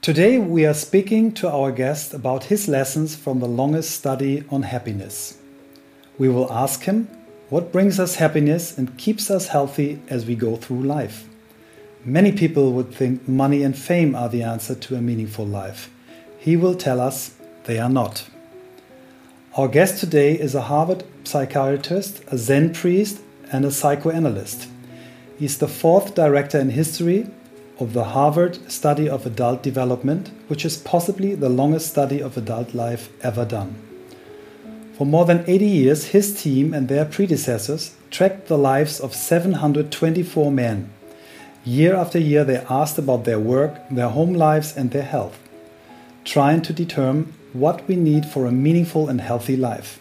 Today, we are speaking to our guest about his lessons from the longest study on happiness. We will ask him what brings us happiness and keeps us healthy as we go through life. Many people would think money and fame are the answer to a meaningful life. He will tell us they are not. Our guest today is a Harvard psychiatrist, a Zen priest, and a psychoanalyst. He's the fourth director in history of the Harvard Study of Adult Development, which is possibly the longest study of adult life ever done. For more than 80 years, his team and their predecessors tracked the lives of 724 men. Year after year, they asked about their work, their home lives, and their health, trying to determine what we need for a meaningful and healthy life.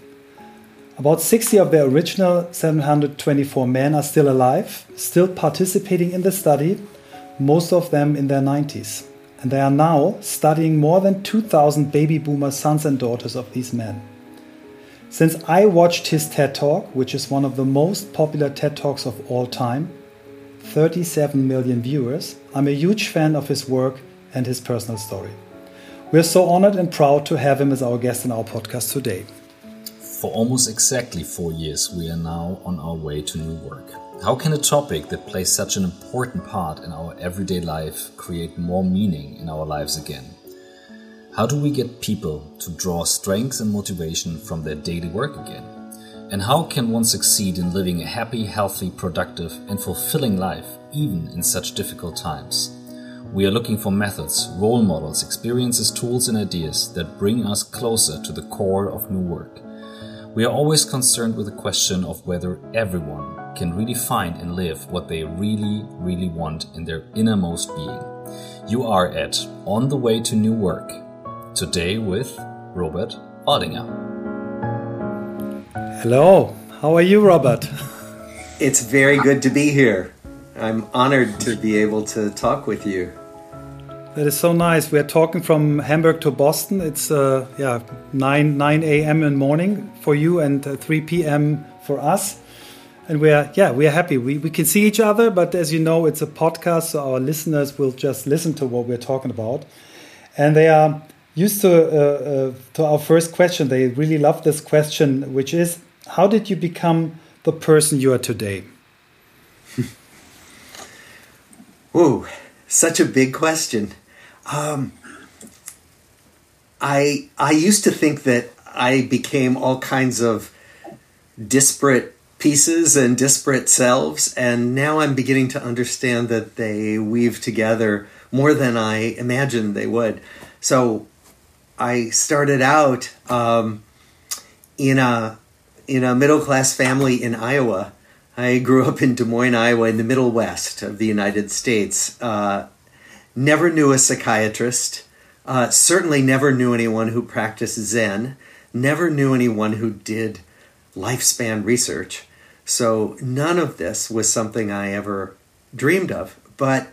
About 60 of the original 724 men are still alive, still participating in the study, most of them in their 90s. And they are now studying more than 2,000 baby boomer sons and daughters of these men. Since I watched his TED Talk, which is one of the most popular TED Talks of all time, 37 million viewers, I'm a huge fan of his work and his personal story. We're so honored and proud to have him as our guest in our podcast today. For almost exactly four years, we are now on our way to new work. How can a topic that plays such an important part in our everyday life create more meaning in our lives again? How do we get people to draw strength and motivation from their daily work again? And how can one succeed in living a happy, healthy, productive, and fulfilling life even in such difficult times? We are looking for methods, role models, experiences, tools, and ideas that bring us closer to the core of new work. We are always concerned with the question of whether everyone can really find and live what they really, really want in their innermost being. You are at On the Way to New Work, today with Robert Waldinger. Hello, how are you, Robert? It's very good to be here. I'm honored to be able to talk with you. That is so nice. We are talking from Hamburg to Boston. It's uh, yeah 9 9 a.m. in the morning for you and uh, 3 p.m. for us and we're yeah we're happy. We, we can see each other but as you know it's a podcast so our listeners will just listen to what we're talking about. And they are used to uh, uh, to our first question. They really love this question which is how did you become the person you are today? Whoa, such a big question. Um, I I used to think that I became all kinds of disparate pieces and disparate selves, and now I'm beginning to understand that they weave together more than I imagined they would. So I started out um, in a in a middle class family in Iowa. I grew up in Des Moines, Iowa, in the Middle West of the United States. Uh, never knew a psychiatrist. Uh, certainly never knew anyone who practiced Zen. Never knew anyone who did lifespan research. So none of this was something I ever dreamed of. But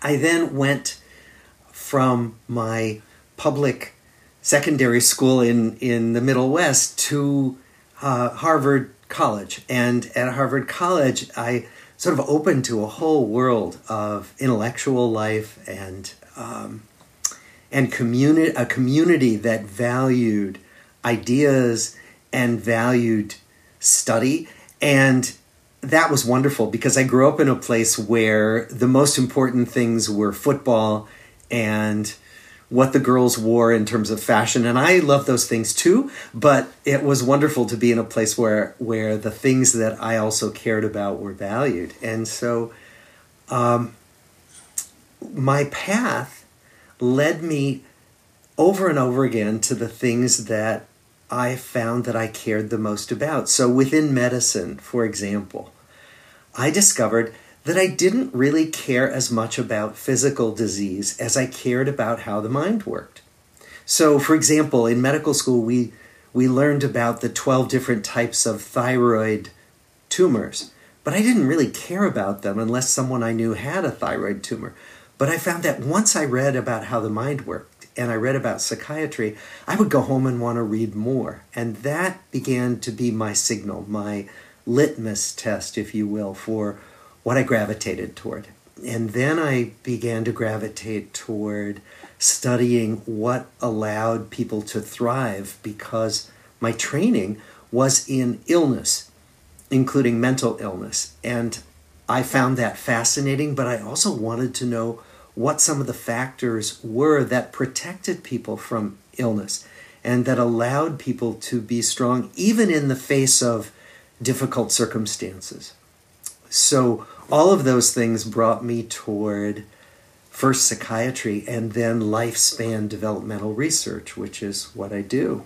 I then went from my public secondary school in, in the Middle West to uh, Harvard College. And at Harvard College, I sort of opened to a whole world of intellectual life and um, and community a community that valued ideas and valued study. And that was wonderful because I grew up in a place where the most important things were football and what the girls wore in terms of fashion and I love those things too but it was wonderful to be in a place where where the things that I also cared about were valued and so um, my path led me over and over again to the things that I found that I cared the most about. So within medicine, for example, I discovered that I didn't really care as much about physical disease as I cared about how the mind worked. So, for example, in medical school, we, we learned about the 12 different types of thyroid tumors, but I didn't really care about them unless someone I knew had a thyroid tumor. But I found that once I read about how the mind worked, and I read about psychiatry, I would go home and want to read more. And that began to be my signal, my litmus test, if you will, for what I gravitated toward. and then I began to gravitate toward studying what allowed people to thrive because my training was in illness, including mental illness. And I found that fascinating, but I also wanted to know what some of the factors were that protected people from illness and that allowed people to be strong even in the face of difficult circumstances. So, all of those things brought me toward first psychiatry and then lifespan developmental research, which is what I do.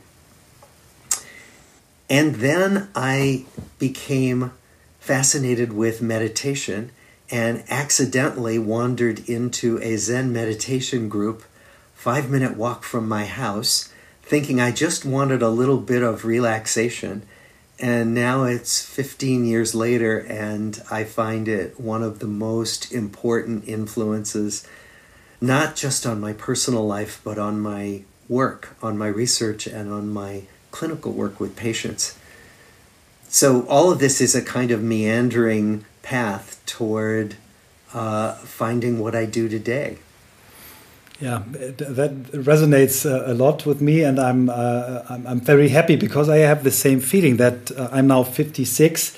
And then I became fascinated with meditation and accidentally wandered into a Zen meditation group, five minute walk from my house, thinking I just wanted a little bit of relaxation. And now it's 15 years later, and I find it one of the most important influences, not just on my personal life, but on my work, on my research, and on my clinical work with patients. So, all of this is a kind of meandering path toward uh, finding what I do today. Yeah, that resonates a lot with me, and I'm, uh, I'm, I'm very happy because I have the same feeling that uh, I'm now 56,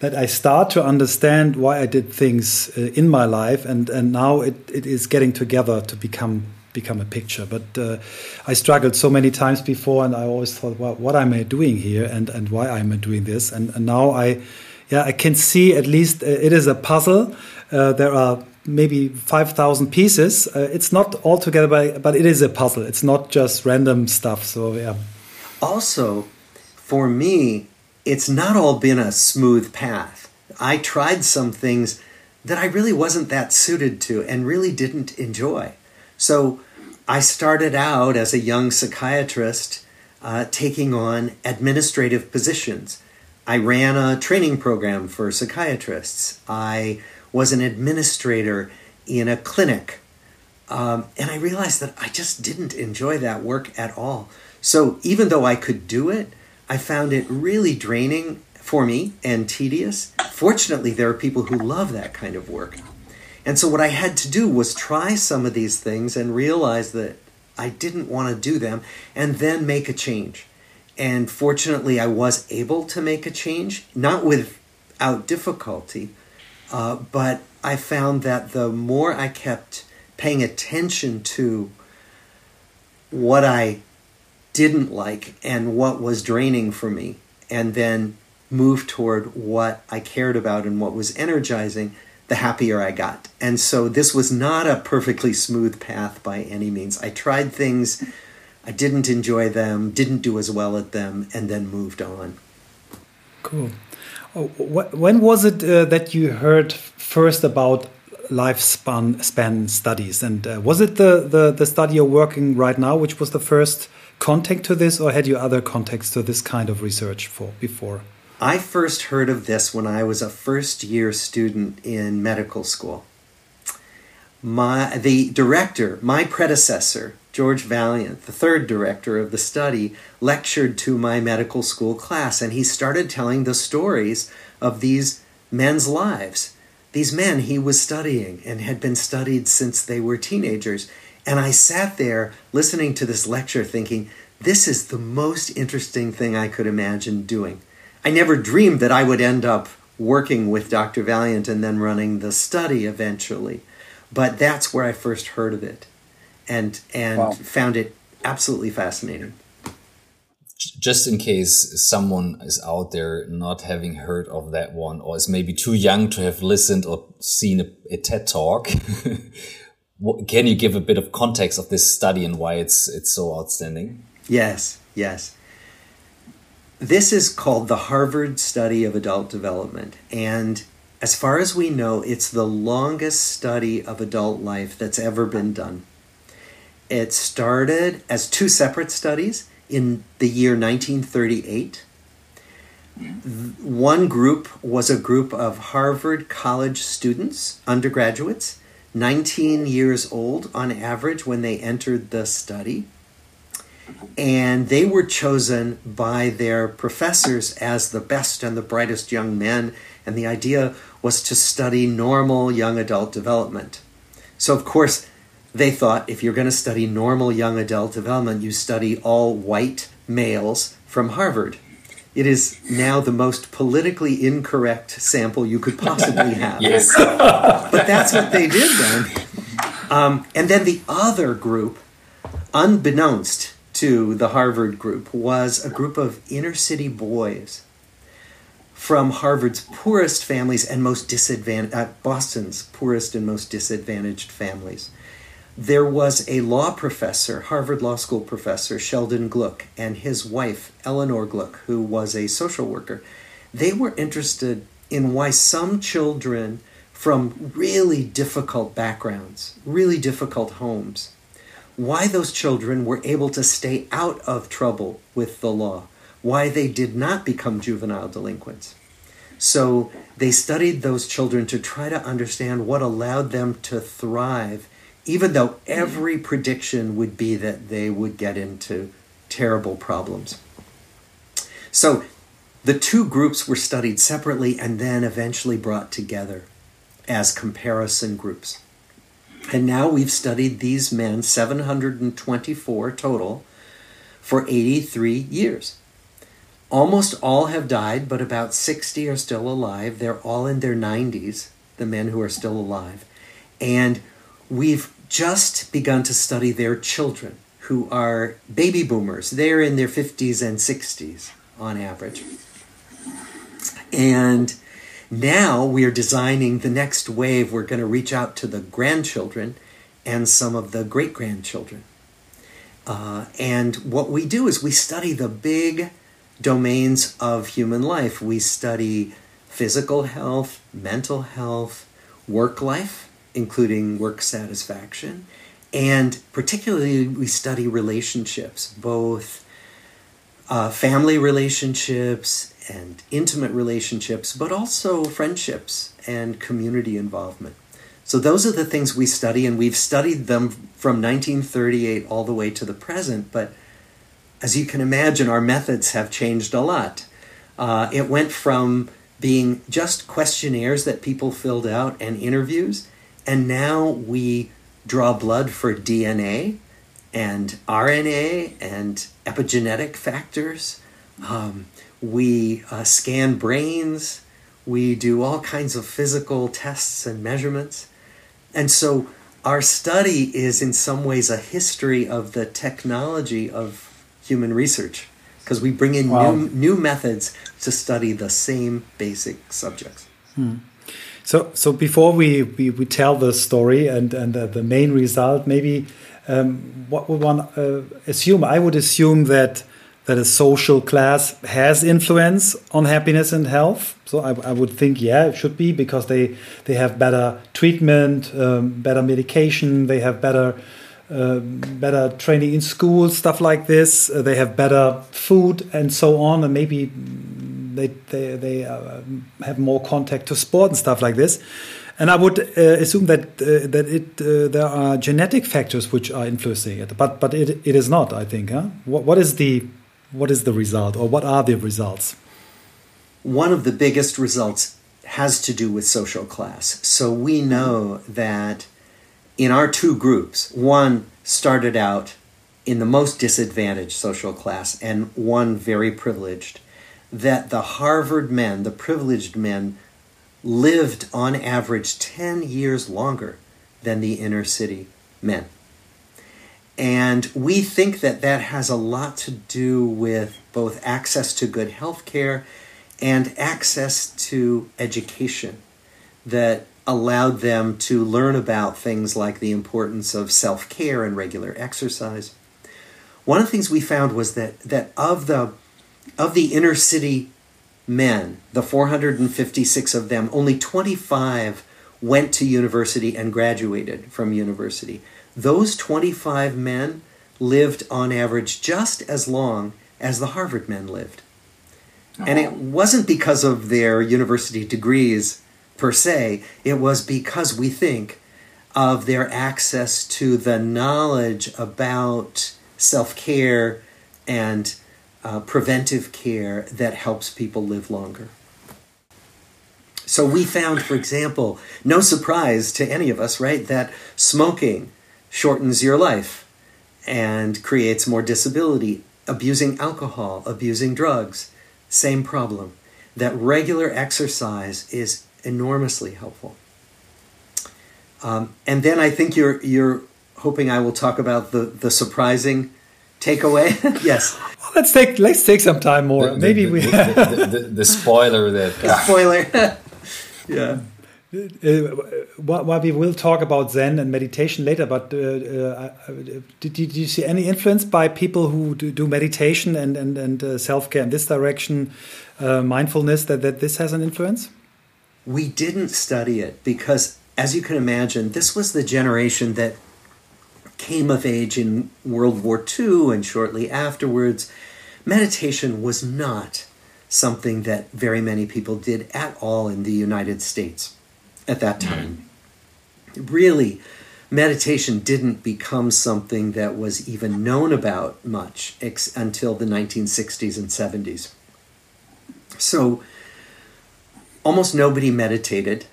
that I start to understand why I did things uh, in my life, and and now it, it is getting together to become become a picture. But uh, I struggled so many times before, and I always thought, well, what am I doing here, and and why am I doing this? And, and now I, yeah, I can see at least uh, it is a puzzle. there are maybe 5,000 pieces. Uh, it's not all together, but, but it is a puzzle. It's not just random stuff. So, yeah. Also, for me, it's not all been a smooth path. I tried some things that I really wasn't that suited to and really didn't enjoy. So, I started out as a young psychiatrist uh, taking on administrative positions. I ran a training program for psychiatrists. I was an administrator in a clinic. Um, and I realized that I just didn't enjoy that work at all. So even though I could do it, I found it really draining for me and tedious. Fortunately, there are people who love that kind of work. And so what I had to do was try some of these things and realize that I didn't want to do them and then make a change. And fortunately, I was able to make a change, not without difficulty, uh, but I found that the more I kept paying attention to what I didn't like and what was draining for me, and then moved toward what I cared about and what was energizing, the happier I got. And so this was not a perfectly smooth path by any means. I tried things, I didn't enjoy them, didn't do as well at them, and then moved on. Cool. When was it uh, that you heard first about lifespan span studies? And uh, was it the, the, the, study you're working right now, which was the first contact to this, or had you other contacts to this kind of research for before? I first heard of this when I was a first year student in medical school. My, the director, my predecessor, George Vaillant, the third director of the study, lectured to my medical school class, and he started telling the stories of these men's lives. These men he was studying and had been studied since they were teenagers. And I sat there listening to this lecture thinking, this is the most interesting thing I could imagine doing. I never dreamed that I would end up working with Dr. Vaillant and then running the study eventually. But that's where I first heard of it and and wow. found it absolutely fascinating. Just in case someone is out there not having heard of that one, or is maybe too young to have listened or seen a, a TED talk, can you give a bit of context of this study and why it's it's so outstanding? Yes, yes. This is called the Harvard Study of Adult Development, and as far as we know, it's the longest study of adult life that's ever been done. It started as two separate studies in the year 1938. One group was a group of Harvard College students, undergraduates, 19 years old on average when they entered the study. And they were chosen by their professors as the best and the brightest young men And the idea was to study normal young adult development. So, of course, they thought if you're going to study normal young adult development, you study all white males from Harvard. It is now the most politically incorrect sample you could possibly have. yes. but that's what they did then. Um, and then the other group, unbeknownst to the Harvard group, was a group of inner city boys from Harvard's poorest families and most disadvantaged, uh, Boston's poorest and most disadvantaged families there was a law professor, Harvard Law School professor, Sheldon Glueck, and his wife, Eleanor Glueck, who was a social worker. They were interested in why some children from really difficult backgrounds, really difficult homes, why those children were able to stay out of trouble with the law, why they did not become juvenile delinquents. So they studied those children to try to understand what allowed them to thrive even though mm-hmm. every prediction would be that they would get into terrible problems. So the two groups were studied separately and then eventually brought together as comparison groups. And now we've studied these men, 724 total, for 83 years. Almost all have died, but about 60 are still alive. They're all in their 90s, the men who are still alive. And we've just begun to study their children who are baby boomers. They're in their 50s and 60s on average. And now we are designing the next wave. We're going to reach out to the grandchildren and some of the great grandchildren. Uh, and what we do is we study the big domains of human life. We study physical health, mental health, work life, including work satisfaction. And particularly, we study relationships, both uh, family relationships and intimate relationships, but also friendships and community involvement. So, those are the things we study, and we've studied them from 1938 all the way to the present. But as you can imagine, our methods have changed a lot. Uh, it went from being just questionnaires that people filled out and interviews and now we draw blood for DNA and RNA and epigenetic factors. Um, we uh, scan brains. We do all kinds of physical tests and measurements. And so our study is, in some ways, a history of the technology of human research because we bring in wow. new, new methods to study the same basic subjects. Hmm. So, so before we, we, we tell the story and, and the, the main result, maybe um, what would one uh, assume? I would assume that that a social class has influence on happiness and health. So I, I would think, yeah, it should be because they they have better treatment, um, better medication, they have better uh, better training in school, stuff like this. Uh, they have better food and so on, and maybe they they they uh, have more contact to sport and stuff like this. And I would uh, assume that uh, that it uh, there are genetic factors which are influencing it, but but it it is not. I think. Huh? What what is the what is the result, or what are the results? One of the biggest results has to do with social class. So we know that in our two groups, one started out in the most disadvantaged social class and one very privileged that the Harvard men, the privileged men, lived on average 10 years longer than the inner city men. And we think that that has a lot to do with both access to good health care and access to education that allowed them to learn about things like the importance of self care and regular exercise. One of the things we found was that, that of the of the inner city men, the 456 of them, only 25 went to university and graduated from university. Those 25 men lived on average just as long as the Harvard men lived. Oh. And it wasn't because of their university degrees per se, it was because we think of their access to the knowledge about self care and uh, preventive care that helps people live longer. So we found, for example, no surprise to any of us, right, that smoking shortens your life and creates more disability. Abusing alcohol, abusing drugs, same problem. That regular exercise is enormously helpful. Um, and then I think you're you're hoping I will talk about the the surprising takeaway. yes. Well, let's take let's take some time more. The, Maybe the, we the, the, the, spoiler that spoiler. yeah. Uh, while we will talk about Zen and meditation later, but uh, uh, did, did, you see any influence by people who do, do meditation and and, and uh, self care in this direction, uh, mindfulness that that this has an influence? We didn't study it because, as you can imagine, this was the generation that came of age in World War II and shortly afterwards. Meditation was not something that very many people did at all in the United States at that time. Really, meditation didn't become something that was even known about much ex- until the 1960s and 70s. So, almost nobody meditated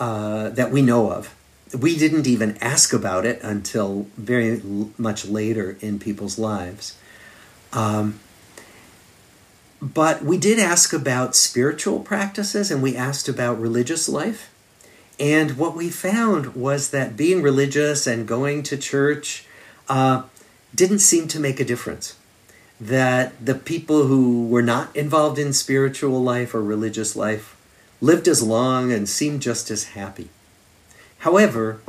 uh, that we know of. We didn't even ask about it until very much later in people's lives. Um, but we did ask about spiritual practices and we asked about religious life. And what we found was that being religious and going to church uh, didn't seem to make a difference. That the people who were not involved in spiritual life or religious life lived as long and seemed just as happy. However,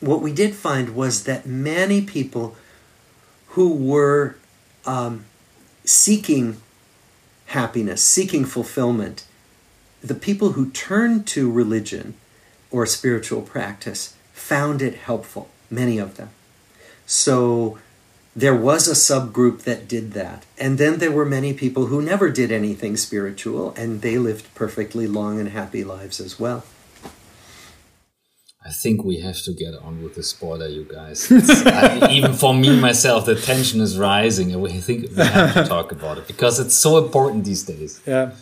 what we did find was that many people who were um, seeking happiness, seeking fulfillment, the people who turned to religion or spiritual practice found it helpful, many of them. So there was a subgroup that did that. And then there were many people who never did anything spiritual and they lived perfectly long and happy lives as well. I think we have to get on with the spoiler, you guys. I, even for me myself, the tension is rising, and we think we have to talk about it because it's so important these days. Yeah.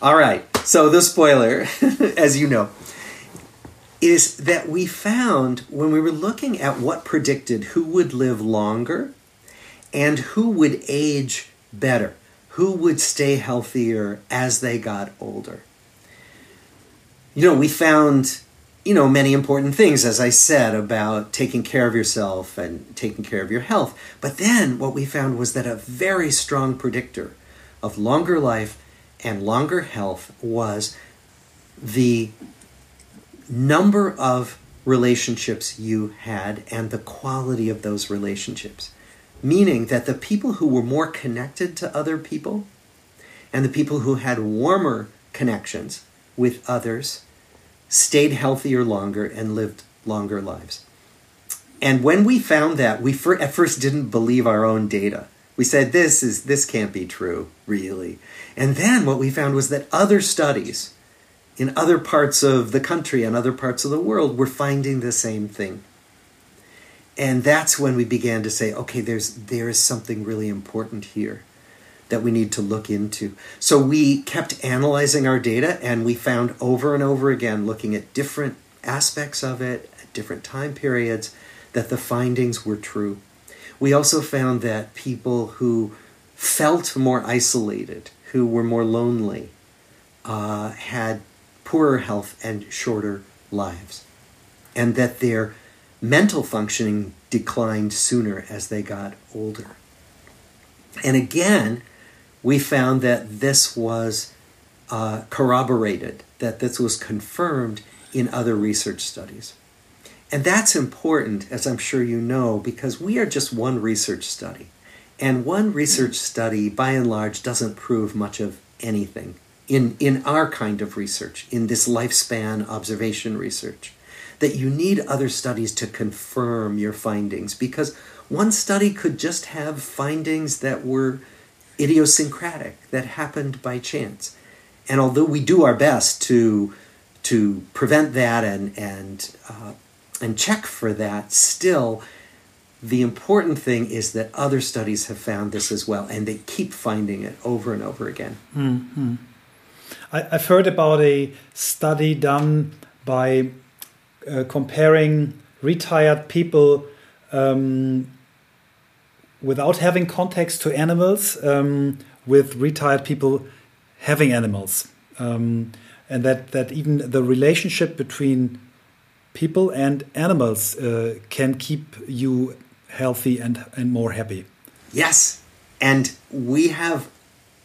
All right. So the spoiler, as you know, is that we found when we were looking at what predicted who would live longer and who would age better, who would stay healthier as they got older. You know, we found, you know, many important things, as I said, about taking care of yourself and taking care of your health. But then what we found was that a very strong predictor of longer life and longer health was the number of relationships you had and the quality of those relationships. Meaning that the people who were more connected to other people and the people who had warmer connections with others stayed healthier longer and lived longer lives. And when we found that, we for, at first didn't believe our own data. We said this is this can't be true, really. And then what we found was that other studies in other parts of the country and other parts of the world were finding the same thing. And that's when we began to say, okay, there's there is something really important here that we need to look into. So we kept analyzing our data and we found over and over again looking at different aspects of it at different time periods that the findings were true. We also found that people who felt more isolated, who were more lonely, uh, had poorer health and shorter lives, and that their mental functioning declined sooner as they got older. And again, we found that this was uh, corroborated, that this was confirmed in other research studies. And that's important, as I'm sure you know, because we are just one research study. And one research study, by and large, doesn't prove much of anything in, in our kind of research, in this lifespan observation research, that you need other studies to confirm your findings because one study could just have findings that were idiosyncratic, that happened by chance. And although we do our best to, to prevent that and, and, uh, and check for that, still, the important thing is that other studies have found this as well, and they keep finding it over and over again. Mm-hmm. I, have heard about a study done by uh, comparing retired people um, without having context to animals um, with retired people having animals. Um, and that, that even the relationship between people and animals uh, can keep you healthy and, and more happy. Yes. And we have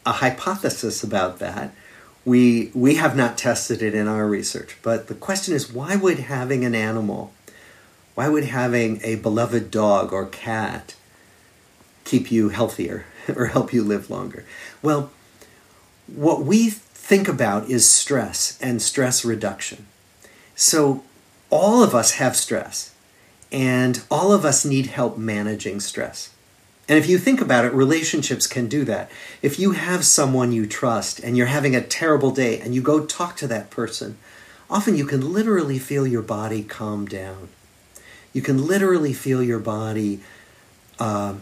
a hypothesis about that. We, we have not tested it in our research, but the question is why would having an animal, why would having a beloved dog or cat keep you healthier or help you live longer? Well, what we think about is stress and stress reduction. So, all of us have stress, and all of us need help managing stress. And if you think about it, relationships can do that. If you have someone you trust and you're having a terrible day and you go talk to that person, often you can literally feel your body calm down. You can literally feel your body uh,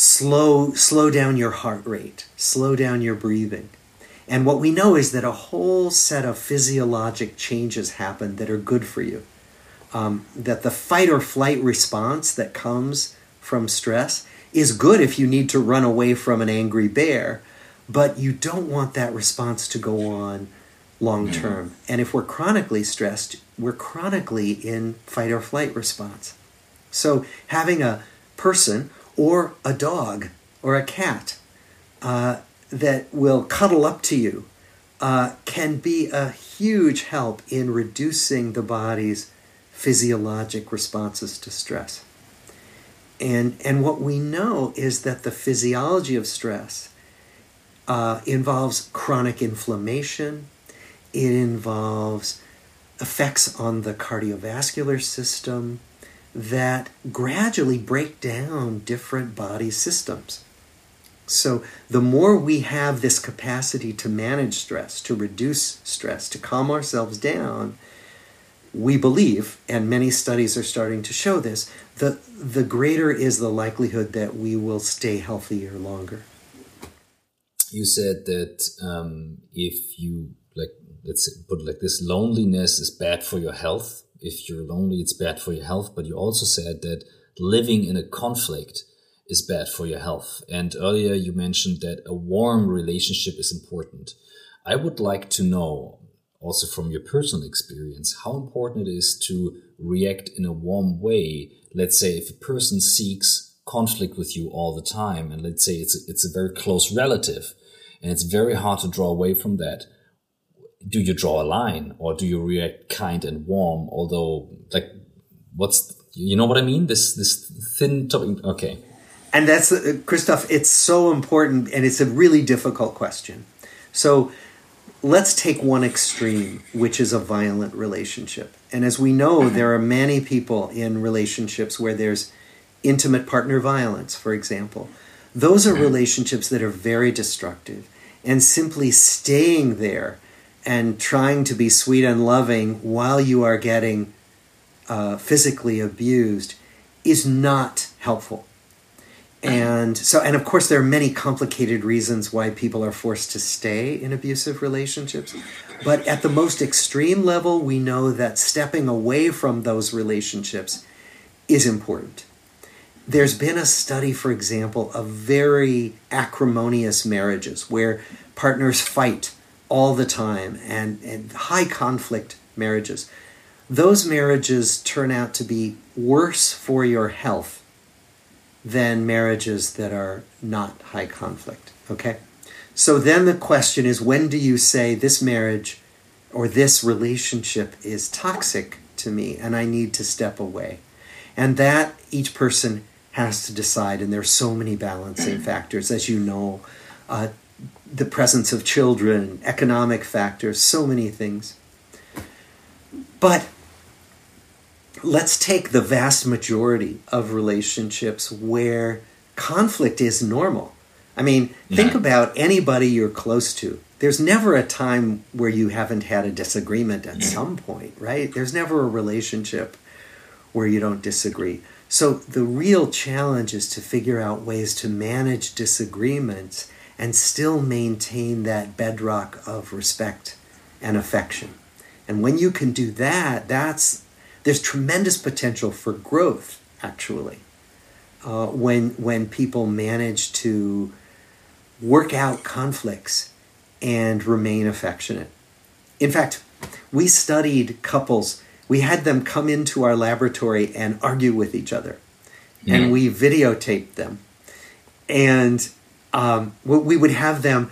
slow slow down your heart rate, slow down your breathing. And what we know is that a whole set of physiologic changes happen that are good for you. Um, that the fight or flight response that comes from stress is good if you need to run away from an angry bear, but you don't want that response to go on long term. And if we're chronically stressed, we're chronically in fight or flight response. So having a person or a dog or a cat uh, that will cuddle up to you uh, can be a huge help in reducing the body's physiologic responses to stress. And, and what we know is that the physiology of stress uh, involves chronic inflammation, it involves effects on the cardiovascular system, that gradually break down different body systems. So, the more we have this capacity to manage stress, to reduce stress, to calm ourselves down, we believe, and many studies are starting to show this, the, the greater is the likelihood that we will stay healthier longer. You said that um, if you, like, let's put it like this, loneliness is bad for your health if you're lonely, it's bad for your health. But you also said that living in a conflict is bad for your health. And earlier you mentioned that a warm relationship is important. I would like to know, also from your personal experience, how important it is to react in a warm way. Let's say if a person seeks conflict with you all the time, and let's say it's a, it's a very close relative, and it's very hard to draw away from that do you draw a line or do you react kind and warm? Although, like, what's you know what I mean? This this thin topic. Okay. And that's uh, Christoph. It's so important, and it's a really difficult question. So, let's take one extreme, which is a violent relationship. And as we know, there are many people in relationships where there's intimate partner violence, for example. Those are relationships that are very destructive, and simply staying there and trying to be sweet and loving while you are getting uh, physically abused is not helpful. And so, and of course, there are many complicated reasons why people are forced to stay in abusive relationships. But at the most extreme level, we know that stepping away from those relationships is important. There's been a study, for example, of very acrimonious marriages where partners fight all the time and, and high conflict marriages, those marriages turn out to be worse for your health than marriages that are not high conflict. Okay? So then the question is when do you say this marriage or this relationship is toxic to me and I need to step away? And that each person has to decide, and there's so many balancing factors, as you know. Uh, the presence of children, economic factors, so many things. But let's take the vast majority of relationships where conflict is normal. I mean, yeah. think about anybody you're close to. There's never a time where you haven't had a disagreement at some point, right? There's never a relationship where you don't disagree. So the real challenge is to figure out ways to manage disagreements and still maintain that bedrock of respect and affection. And when you can do that, that's there's tremendous potential for growth actually. Uh, when when people manage to work out conflicts and remain affectionate. In fact, we studied couples. We had them come into our laboratory and argue with each other, mm. and we videotaped them. And um, we would have them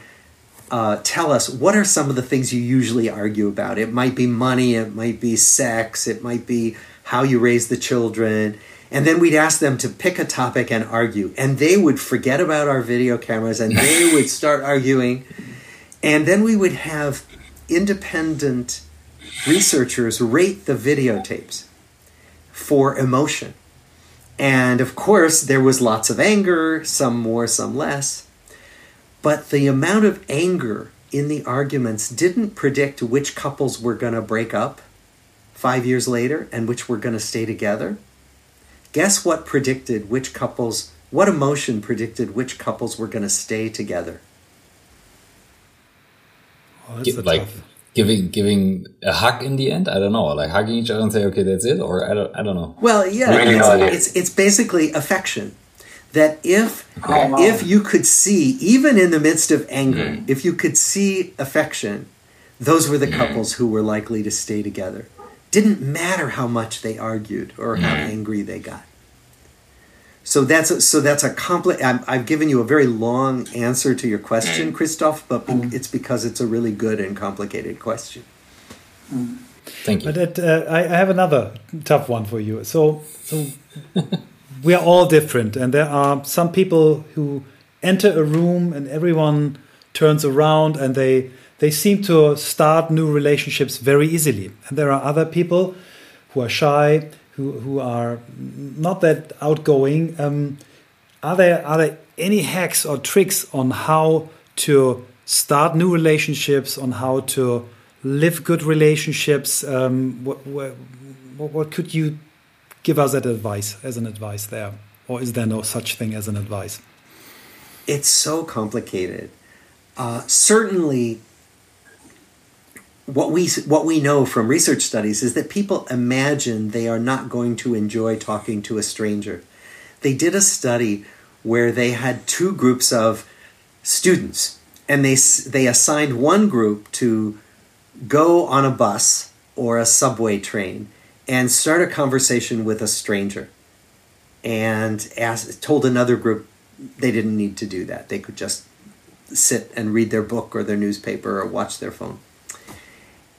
uh, tell us what are some of the things you usually argue about. It might be money, it might be sex, it might be how you raise the children. And then we'd ask them to pick a topic and argue. And they would forget about our video cameras and they would start arguing. And then we would have independent researchers rate the videotapes for emotion. And of course, there was lots of anger, some more, some less. But the amount of anger in the arguments didn't predict which couples were going to break up five years later and which were going to stay together. Guess what predicted which couples, what emotion predicted which couples were going to stay together? Oh, like tough. giving giving a hug in the end. I don't know, like hugging each other and say, "Okay, that's it," or I don't, I don't know. Well, yeah, it's, it's, it's basically affection. That if oh, if you could see, even in the midst of anger, mm. if you could see affection, those were the mm. couples who were likely to stay together. Didn't matter how much they argued or how mm. angry they got. So that's a, so that's a complex. I've given you a very long answer to your question, mm. Christoph, but be- mm. it's because it's a really good and complicated question. Mm. Thank you. But uh, I, I have another tough one for you. So, so we are all different, and there are some people who enter a room and everyone turns around and they they seem to start new relationships very easily. And there are other people who are shy who who are not that outgoing. Um, are there are there any hacks or tricks on how to start new relationships, on how to live good relationships? Um, what, what, what could you give us that advice as an advice there, or is there no such thing as an advice? It's so complicated. Uh, certainly, what we what we know from research studies is that people imagine they are not going to enjoy talking to a stranger. They did a study where they had two groups of students and they they assigned one group to go on a bus or a subway train and start a conversation with a stranger and asked, told another group they didn't need to do that. They could just sit and read their book or their newspaper or watch their phone.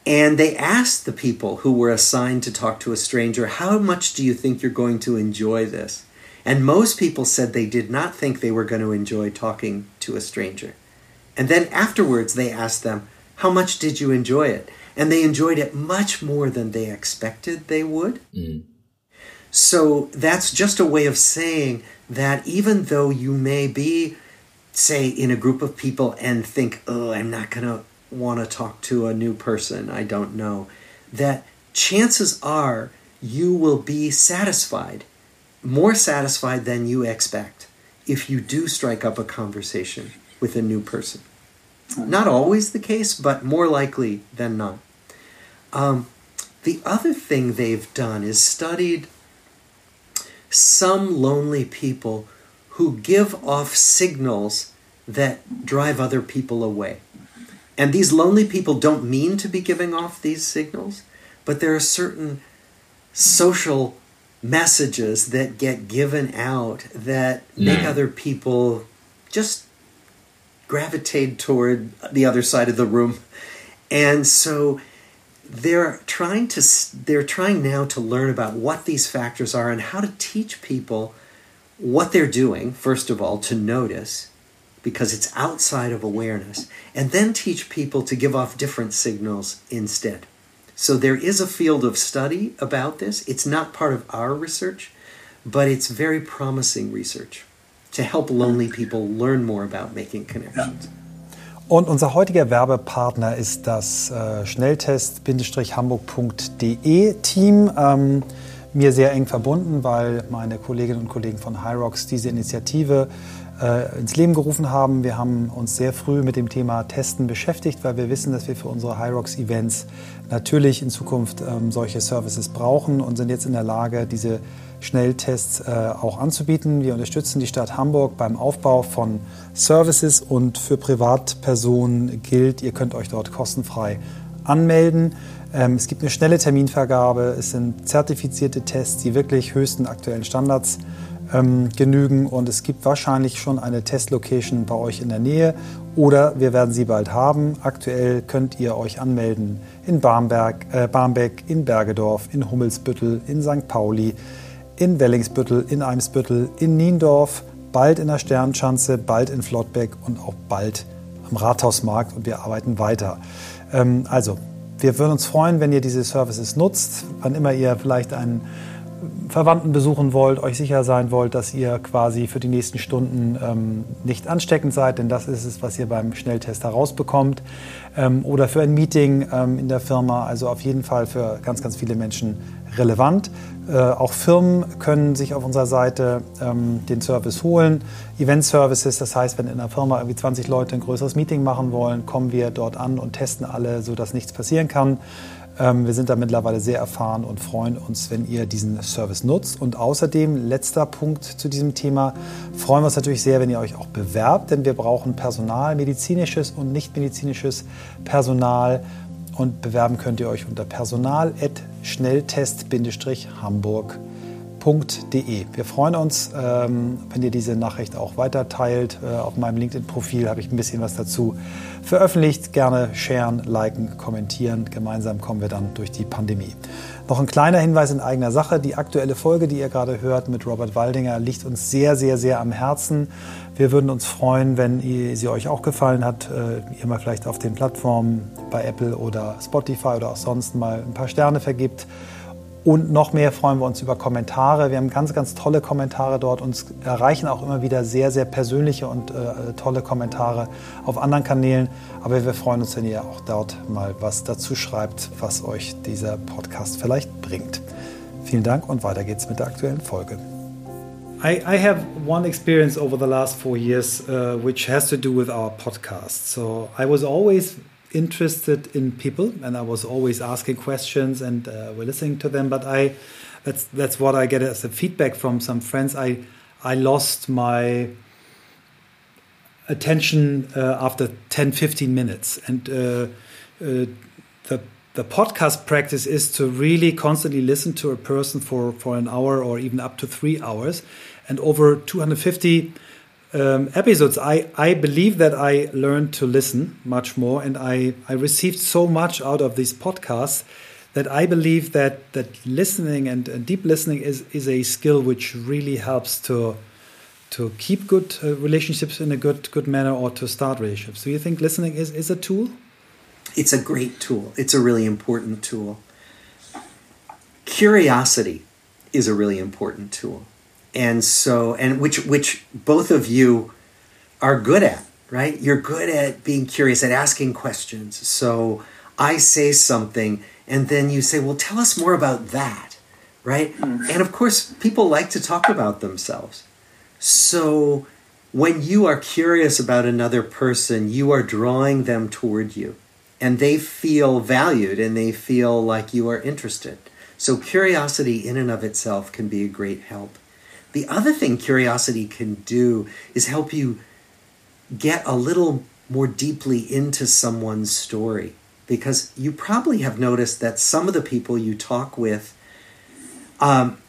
And they asked the people who were assigned to talk to a stranger, How much do you think you're going to enjoy this? And most people said they did not think they were going to enjoy talking to a stranger. And then afterwards, they asked them, How much did you enjoy it? And they enjoyed it much more than they expected they would. Mm. So that's just a way of saying that even though you may be, say, in a group of people and think, Oh, I'm not going to want to talk to a new person I don't know, that chances are you will be satisfied, more satisfied than you expect, if you do strike up a conversation with a new person. Not always the case, but more likely than not. Um, the other thing they've done is studied some lonely people who give off signals that drive other people away. And these lonely people don't mean to be giving off these signals, but there are certain social messages that get given out that make other people just gravitate toward the other side of the room. And so they're trying to they're trying now to learn about what these factors are and how to teach people what they're doing first of all to notice because it's outside of awareness, and then teach people to give off different signals instead. So there is a field of study about this. It's not part of our research, but it's very promising research to help lonely people learn more about making connections. Und unser heutiger Werbepartner ist das äh, Schnelltest-hamburg.de Team. Ähm, mir sehr eng verbunden, weil meine Kolleginnen und Kollegen von Hyrox diese Initiative äh, ins Leben gerufen haben. Wir haben uns sehr früh mit dem Thema Testen beschäftigt, weil wir wissen, dass wir für unsere Hyrox-Events natürlich in Zukunft ähm, solche Services brauchen und sind jetzt in der Lage, diese Schnelltests äh, auch anzubieten. Wir unterstützen die Stadt Hamburg beim Aufbau von Services und für Privatpersonen gilt, ihr könnt euch dort kostenfrei anmelden. Ähm, es gibt eine schnelle Terminvergabe, es sind zertifizierte Tests, die wirklich höchsten aktuellen Standards ähm, genügen und es gibt wahrscheinlich schon eine Testlocation bei euch in der Nähe oder wir werden sie bald haben. Aktuell könnt ihr euch anmelden in Barmbek, äh, Barmbek in Bergedorf, in Hummelsbüttel, in St. Pauli, in Wellingsbüttel, in Eimsbüttel, in Niendorf, bald in der Sternschanze, bald in Flottbeck und auch bald am Rathausmarkt und wir arbeiten weiter. Ähm, also, wir würden uns freuen, wenn ihr diese Services nutzt, wann immer ihr vielleicht einen Verwandten besuchen wollt, euch sicher sein wollt, dass ihr quasi für die nächsten Stunden ähm, nicht ansteckend seid, denn das ist es, was ihr beim Schnelltest herausbekommt. Ähm, oder für ein Meeting ähm, in der Firma, also auf jeden Fall für ganz, ganz viele Menschen relevant. Äh, auch Firmen können sich auf unserer Seite ähm, den Service holen. Event Services, das heißt, wenn in einer Firma irgendwie 20 Leute ein größeres Meeting machen wollen, kommen wir dort an und testen alle, sodass nichts passieren kann. Ähm, wir sind da mittlerweile sehr erfahren und freuen uns, wenn ihr diesen Service nutzt. Und außerdem, letzter Punkt zu diesem Thema, freuen wir uns natürlich sehr, wenn ihr euch auch bewerbt, denn wir brauchen Personal, medizinisches und nicht medizinisches Personal. Und bewerben könnt ihr euch unter personal.schnelltest-hamburg.com www.linkedin.de. Wir freuen uns, ähm, wenn ihr diese Nachricht auch weiter teilt. Äh, auf meinem LinkedIn-Profil habe ich ein bisschen was dazu veröffentlicht. Gerne sharen, liken, kommentieren. Gemeinsam kommen wir dann durch die Pandemie. Noch ein kleiner Hinweis in eigener Sache. Die aktuelle Folge, die ihr gerade hört mit Robert Waldinger, liegt uns sehr, sehr, sehr am Herzen. Wir würden uns freuen, wenn sie euch auch gefallen hat, äh, ihr mal vielleicht auf den Plattformen bei Apple oder Spotify oder auch sonst mal ein paar Sterne vergibt. Und noch mehr freuen wir uns über Kommentare. Wir haben ganz, ganz tolle Kommentare dort. Uns erreichen auch immer wieder sehr, sehr persönliche und äh, tolle Kommentare auf anderen Kanälen. Aber wir freuen uns, wenn ihr auch dort mal was dazu schreibt, was euch dieser Podcast vielleicht bringt. Vielen Dank und weiter geht's mit der aktuellen Folge. I, I have one experience over the last four years, uh, which has to do with our podcast. So I was always interested in people, and I was always asking questions and uh, we're listening to them. But I, that's that's what I get as a feedback from some friends. I I lost my attention uh, after 10, 15 minutes, and uh, uh, the the podcast practice is to really constantly listen to a person for for an hour or even up to three hours, and over 250 um, episodes, I, I believe that I learned to listen much more, and I, I received so much out of these podcasts that I believe that that listening and, and deep listening is is a skill which really helps to to keep good uh, relationships in a good good manner or to start relationships. Do you think listening is is a tool? It's a great tool. It's a really important tool. Curiosity is a really important tool and so and which which both of you are good at right? You're good at being curious at asking questions. So i say something and then you say well tell us more about that right? Mm. and of course people like to talk about themselves. So when you are curious about another person you are drawing them toward you and they feel valued and they feel like you are interested. So curiosity in and of itself can be a great help the other thing curiosity can do is help you get a little more deeply into someone's story because you probably have noticed that some of the people you talk with um,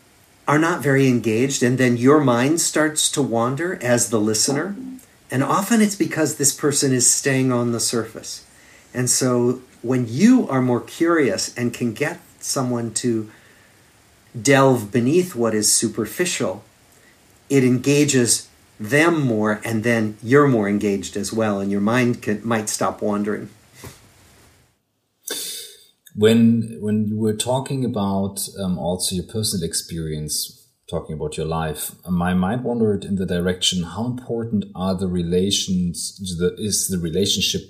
are not very engaged, and then your mind starts to wander as the listener. And often it's because this person is staying on the surface. And so when you are more curious and can get someone to delve beneath what is superficial, it engages them more, and then you're more engaged as well, and your mind can, might stop wandering. When when you were talking about um, also your personal experience, talking about your life, my mind wandered in the direction: how important are the relations? The, is the relationship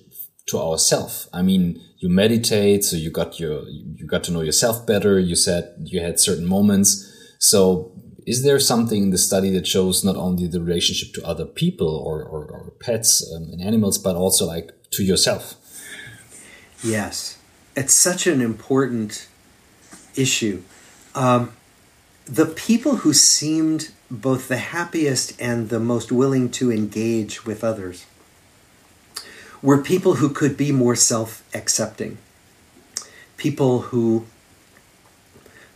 to ourself. I mean, you meditate, so you got your you got to know yourself better. You said you had certain moments. So, is there something in the study that shows not only the relationship to other people or or, or pets um, and animals, but also like to yourself? Yes, it's such an important issue. Um, the people who seemed both the happiest and the most willing to engage with others were people who could be more self accepting, people who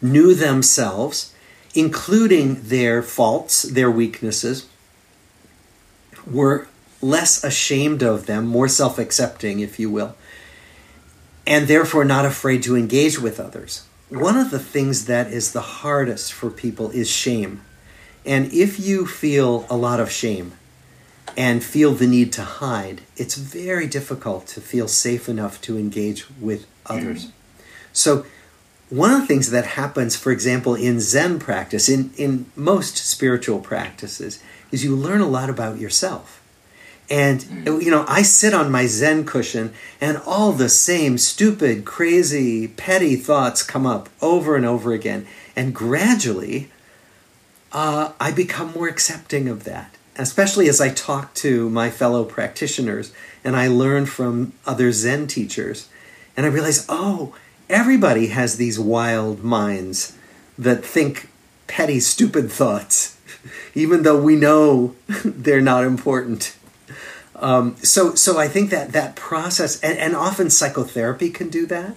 knew themselves, including their faults, their weaknesses, were less ashamed of them, more self accepting, if you will, and therefore not afraid to engage with others. One of the things that is the hardest for people is shame. And if you feel a lot of shame, and feel the need to hide, it's very difficult to feel safe enough to engage with others. Mm-hmm. So, one of the things that happens, for example, in Zen practice, in, in most spiritual practices, is you learn a lot about yourself. And, you know, I sit on my Zen cushion and all the same stupid, crazy, petty thoughts come up over and over again. And gradually, uh, I become more accepting of that especially as I talk to my fellow practitioners and I learn from other Zen teachers, and I realize, oh, everybody has these wild minds that think petty, stupid thoughts, even though we know they're not important. Um, so, so I think that that process, and, and often psychotherapy can do that.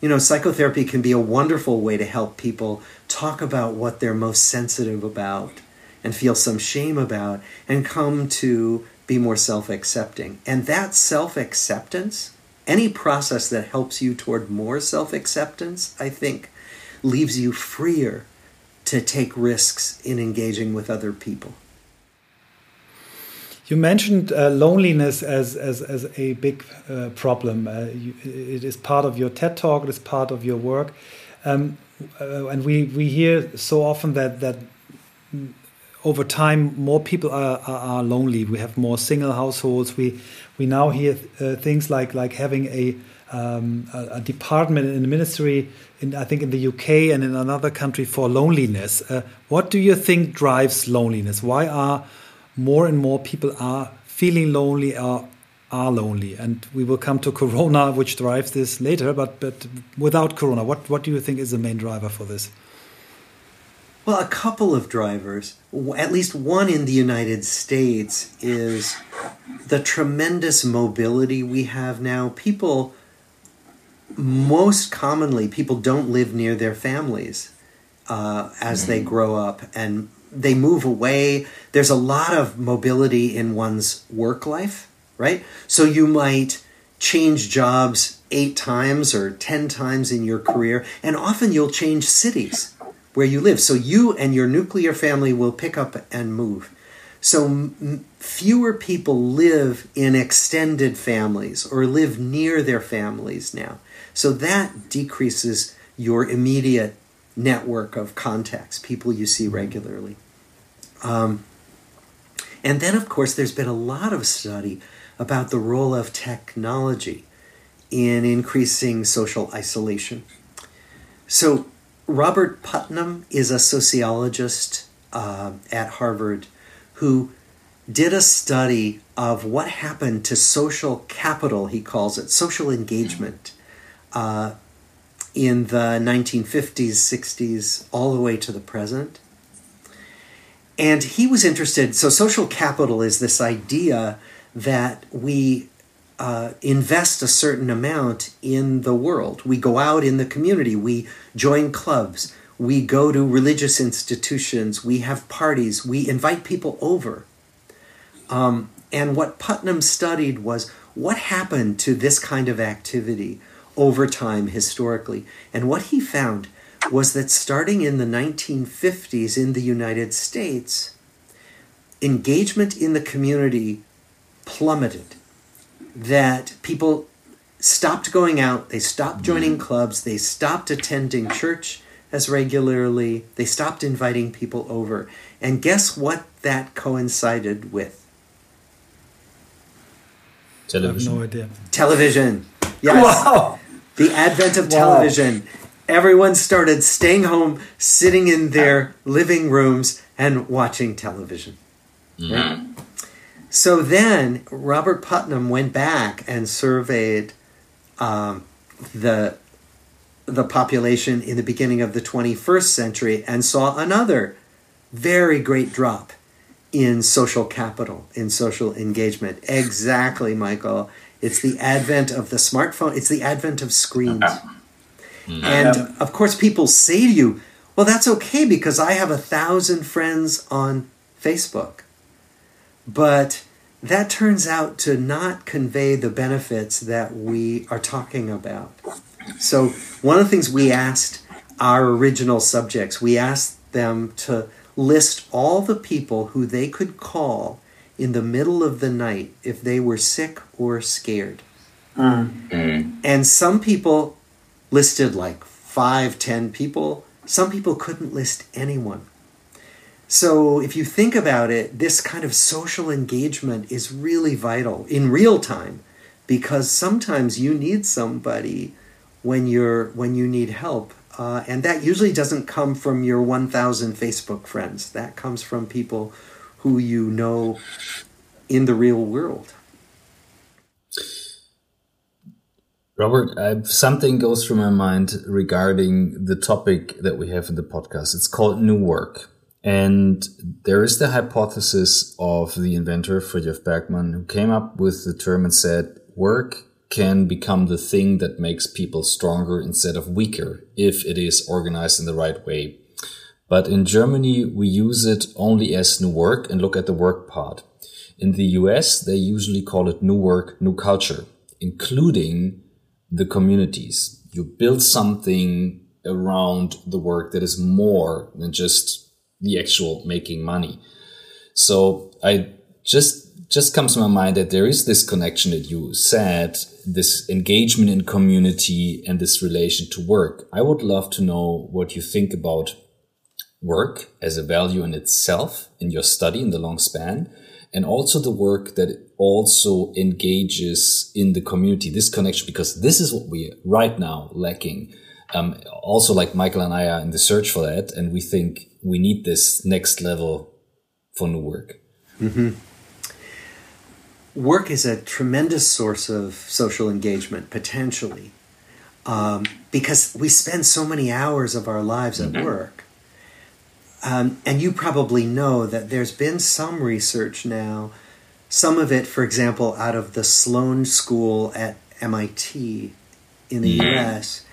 You know, psychotherapy can be a wonderful way to help people talk about what they're most sensitive about and feel some shame about and come to be more self accepting. And that self acceptance, any process that helps you toward more self acceptance, I think, leaves you freer to take risks in engaging with other people. You mentioned uh, loneliness as, as, as a big uh, problem. Uh, you, it is part of your TED talk, it is part of your work. Um, uh, and we, we hear so often that, that over time, more people are, are, are, lonely. We have more single households. We we now hear uh, things like like having a, um, a, a department in the ministry in I think in the UK and in another country for loneliness. Uh, what do you think drives loneliness? Why are more and more people are feeling lonely or are lonely? And we will come to Corona, which drives this later. But but without Corona, what what do you think is the main driver for this? Well, a couple of drivers, at least one in the United States, is the tremendous mobility we have now. People, most commonly, people don't live near their families uh, as mm-hmm. they grow up and they move away. There's a lot of mobility in one's work life, right? So you might change jobs eight times or ten times in your career, and often you'll change cities where you live. So you and your nuclear family will pick up and move. So m- fewer people live in extended families or live near their families now. So that decreases your immediate network of contacts, people you see regularly. Um, and then, of course, there's been a lot of study about the role of technology in increasing social isolation. So, Robert Putnam is a sociologist uh, at Harvard who did a study of what happened to social capital, he calls it, social engagement, uh, in the 1950s, 60s, all the way to the present. And he was interested. So, social capital is this idea that we uh, invest a certain amount in the world. We go out in the community, we join clubs, we go to religious institutions, we have parties, we invite people over. Um, and what Putnam studied was what happened to this kind of activity over time historically. And what he found was that starting in the 1950s in the United States, engagement in the community plummeted that people stopped going out, they stopped mm-hmm. joining clubs, they stopped attending church as regularly, they stopped inviting people over. And guess what that coincided with? Television. I have no idea. Television. Yes. Wow. The advent of Wow. television. Everyone started staying home, sitting in their ah. living rooms, and watching television. Mm-hmm. Right? So then Robert Putnam went back and surveyed um, the the population in the beginning of the 21st century and saw another very great drop in social capital, in social engagement. Exactly, Michael. It's the advent of the smartphone, it's the advent of screens. And of course, people say to you, well, that's okay because I have a thousand friends on Facebook. But that turns out to not convey the benefits that we are talking about. So, one of the things we asked our original subjects, we asked them to list all the people who they could call in the middle of the night if they were sick or scared. Mm. And some people listed like five, ten people. Some people couldn't list anyone. So if you think about it, this kind of social engagement is really vital in real time because sometimes you need somebody when you're when you need help. Uh, and that usually doesn't come from your 1000 facebook friends that comes from people who you know in the real world Robert, I, something goes through my mind regarding the topic that we have in the podcast. It's called New Work. And there is the hypothesis of the inventor, Friedrich Bergmann, who came up with the term and said, work can become the thing that makes people stronger instead of weaker if it is organized in the right way. But in Germany, we use it only as new work and look at the work part. In the US, they usually call it new work, new culture, including the communities. You build something around the work that is more than just the actual making money. So I just just comes to my mind that there is this connection that you said, this engagement in community and this relation to work. I would love to know what you think about work as a value in itself in your study in the long span and also the work that also engages in the community this connection because this is what we right now lacking um, also like michael and i are in the search for that and we think we need this next level for new work. Work is a tremendous source of social engagement potentially um, because we spend so many hours of our lives at work. Um, and you probably know that there's been some research now some of it for example out of the sloan school at mit in the us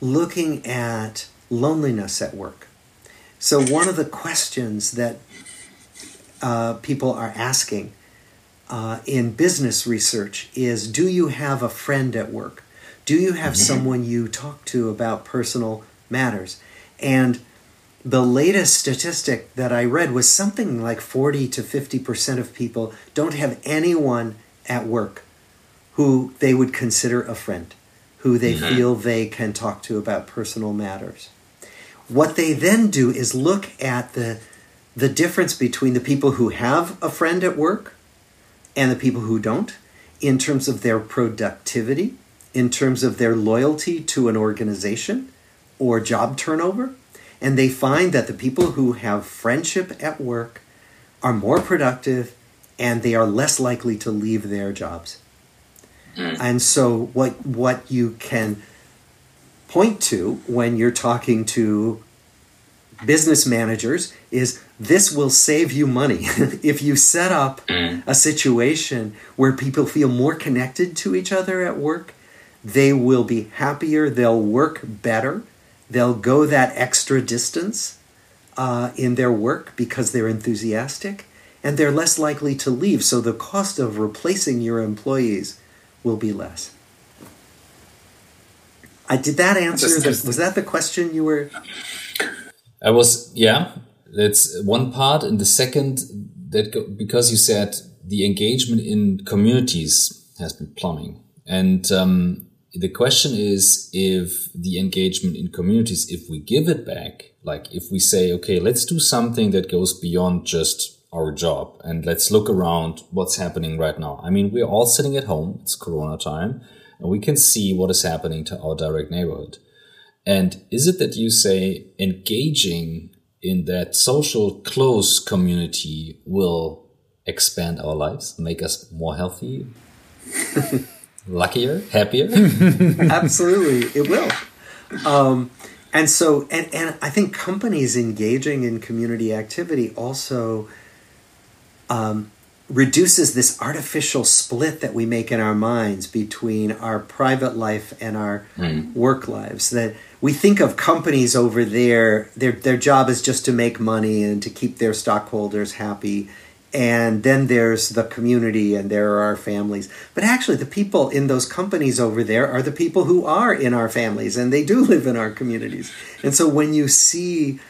looking at loneliness at work so one of the questions that uh, people are asking uh, in business research is do you have a friend at work? Do you have someone you talk to about personal matters? And the latest statistic that I read was something like 40 to 50% of people don't have anyone at work who they would consider a friend, who they feel they can talk to about personal matters. What they then do is look at the the difference between the people who have a friend at work and the people who don't in terms of their productivity, in terms of their loyalty to an organization or job turnover. And they find that the people who have friendship at work are more productive and they are less likely to leave their jobs. Hmm. And so what what you can point to when you're talking to business managers is this will save you money. If you set up a situation where people feel more connected to each other at work they will be happier they'll work better they'll go that extra distance uh, in their work because they're enthusiastic and they're less likely to leave. So the cost of replacing your employees will be less I did that answer the, interesting. was that the question you were I was, yeah, that's one part. And the second, that go, because you said the engagement in communities has been plumbing. And um, the question is if the engagement in communities, if we give it back, like if we say, okay, let's do something that goes beyond just our job and let's look around what's happening right now. I mean, we're all sitting at home. It's Corona time and we can see what is happening to our direct neighborhood. And is it that you say engaging in that social close community will expand our lives, make us more healthy, luckier, happier? Absolutely, it will. Um, and so, and, and I think companies engaging in community activity also um, reduces this artificial split that we make in our minds between our private life and our mm. work lives. That we think of companies over there, their their job is just to make money and to keep their stockholders happy and then there's the community and there are our families but actually the people in those companies over there are the people who are in our families and they do live in our communities and so when you see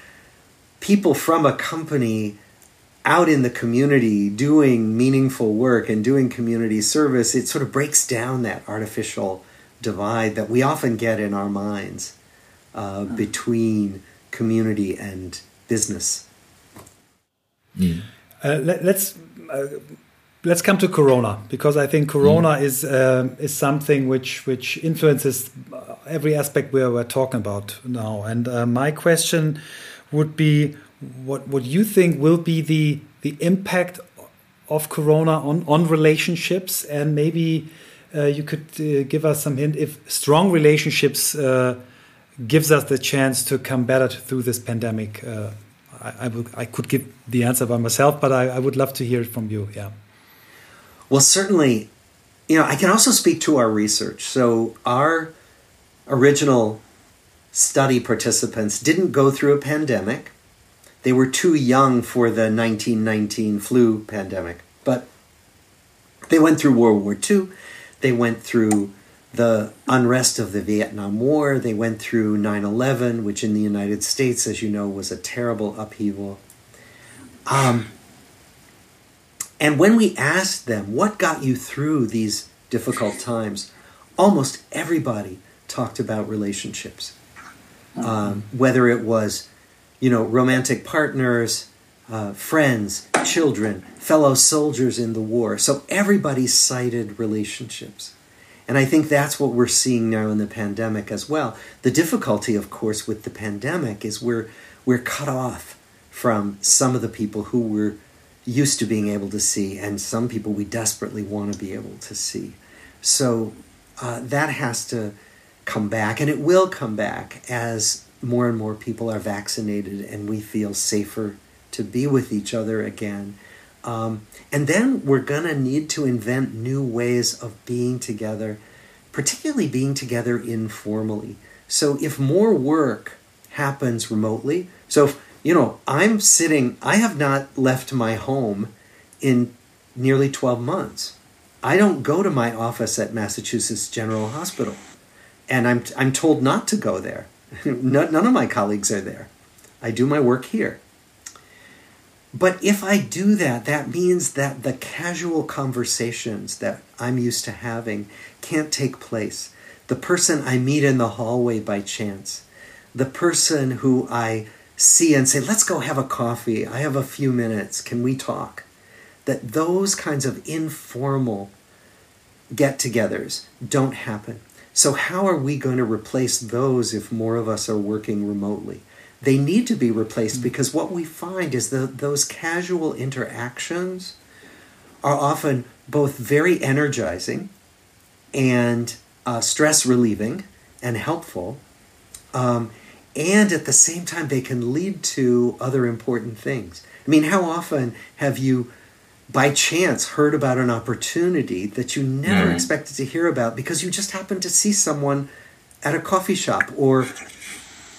people from a company out in the community doing meaningful work and doing community service it sort of breaks down that artificial divide that we often get in our minds uh, between community and business mm. Uh, let, us uh, let's come to Corona because I think Corona mm. is uh, is something which which influences every aspect we are talking about now. And uh, my question would be, what what you think will be the the impact of Corona on on relationships, and maybe uh, you could uh, give us some hint if strong relationships gives us the chance to come better through this pandemic. I, I, could give the answer by myself, but I, I would love to hear it from you. Yeah. Well, certainly, you know, I can also speak to our research. So, our original study participants didn't go through a pandemic. They were too young for the 1919 flu pandemic, but they went through World War II. They went through the unrest of the Vietnam War. They went through 9 11, which in the United States, as you know, was a terrible upheaval. Um, and when we asked them, what got you through these difficult times, almost everybody talked about relationships. Um, whether it was, you know, romantic partners, uh, friends, children, fellow soldiers in the war. So everybody cited relationships. And I think that's what we're seeing now in the pandemic as well. The difficulty, of course, with the pandemic is we're we're cut off from some of the people who we're used to being able to see, and some people we desperately want to be able to see. So uh, that has to come back, and it will come back as more and more people are vaccinated and we feel safer to be with each other again. Um, and then we're going to need to invent new ways of being together, particularly being together informally. So if more work happens remotely, so if, you know, I'm sitting, I have not left my home in nearly 12 months. I don't go to my office at Massachusetts General Hospital, and I'm, I'm told not to go there. None of my colleagues are there. I do my work here. But if I do that, that means that the casual conversations that I'm used to having can't take place. The person I meet in the hallway by chance, the person who I see and say, let's go have a coffee. I have a few minutes. Can we talk? That those kinds of informal get togethers don't happen. So, how are we going to replace those if more of us are working remotely? they need to be replaced mm-hmm. because what we find is that those casual interactions are often both very energizing and uh, stress relieving and helpful. Um, and at the same time, they can lead to other important things. I mean, how often have you, by chance, heard about an opportunity that you never mm. expected to hear about because you just happened to see someone at a coffee shop or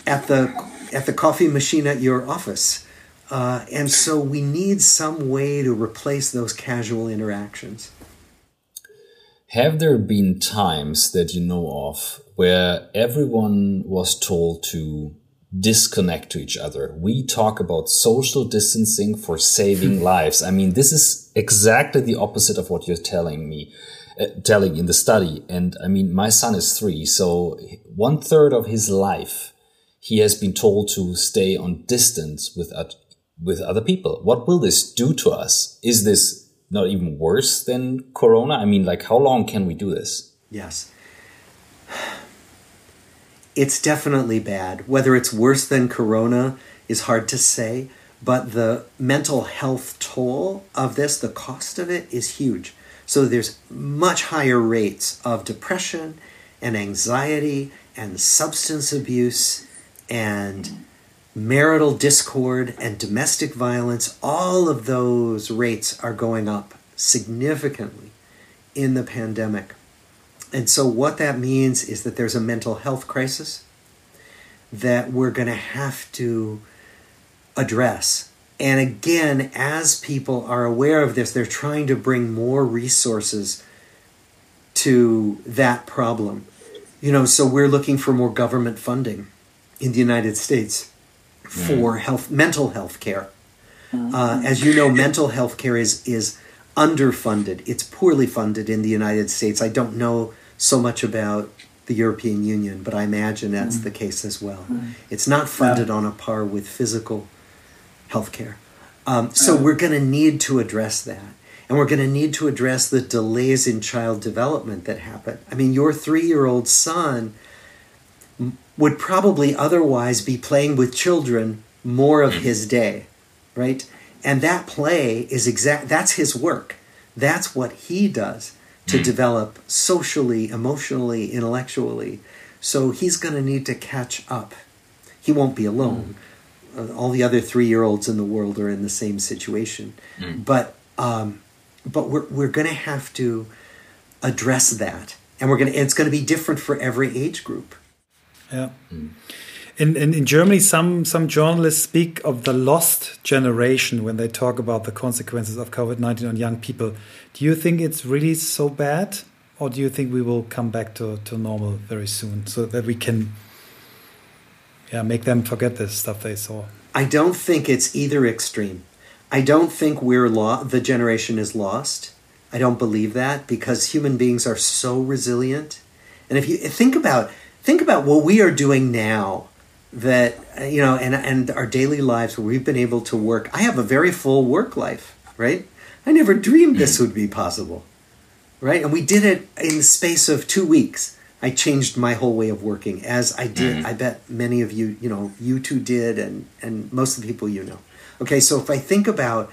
at the at the coffee machine at your office. Uh, and so we need some way to replace those casual interactions. Have there been times that you know of where everyone was told to disconnect to each other? We talk about social distancing for saving lives. I mean, this is exactly the opposite of what you're telling me. Uh, telling in the study. And I mean, my son is three, so one third of his life he has been told to stay on distance with with other people. What will this do to us? Is this not even worse than Corona? I mean, like, how long can we do this? Yes. It's definitely bad. Whether it's worse than Corona is hard to say, but the mental health toll of this, the cost of it, is huge. So there's much higher rates of depression and anxiety and substance abuse and marital discord and domestic violence. All of those rates are going up significantly in the pandemic. And so, what that means is that there's a mental health crisis that we're going to have to address. And again, as people are aware of this, they're trying to bring more resources to that problem. You know, so we're looking for more government funding in the United States for health, mental health care. Uh, as you know, mental health care is is underfunded. It's poorly funded in the United States. I don't know so much about the European Union, but I imagine that's the case as well. It's not funded on a par with physical healthcare. Um, so we're going to need to address that. And we're going to need to address the delays in child development that happen. I mean, your three year old son would probably otherwise be playing with children more of his day, right? And that play is exact, that's his work. That's what he does to develop socially, emotionally, intellectually. So he's going to need to catch up. He won't be alone. Uh, all the other three year olds in the world are in the same situation. But um, but we're we're going to have to address that, and we're going to. It's going to be different for every age group. Yeah. In, in, in Germany, some, some journalists speak of the lost generation when they talk about the consequences of COVID 19 on young people. Do you think it's really so bad? Or do you think we will come back to, to normal very soon so that we can yeah, make them forget this stuff they saw? I don't think it's either extreme. I don't think we're lo- the generation is lost. I don't believe that because human beings are so resilient. And if you think about think about what we are doing now that you know and and our daily lives where we've been able to work. I have a very full work life, right? I never dreamed this would be possible. Right? And we did it in the space of 2 weeks. I changed my whole way of working as I did. Mm-hmm. I bet many of you, you know, you two did and and most of the people you know. Okay, so if I think about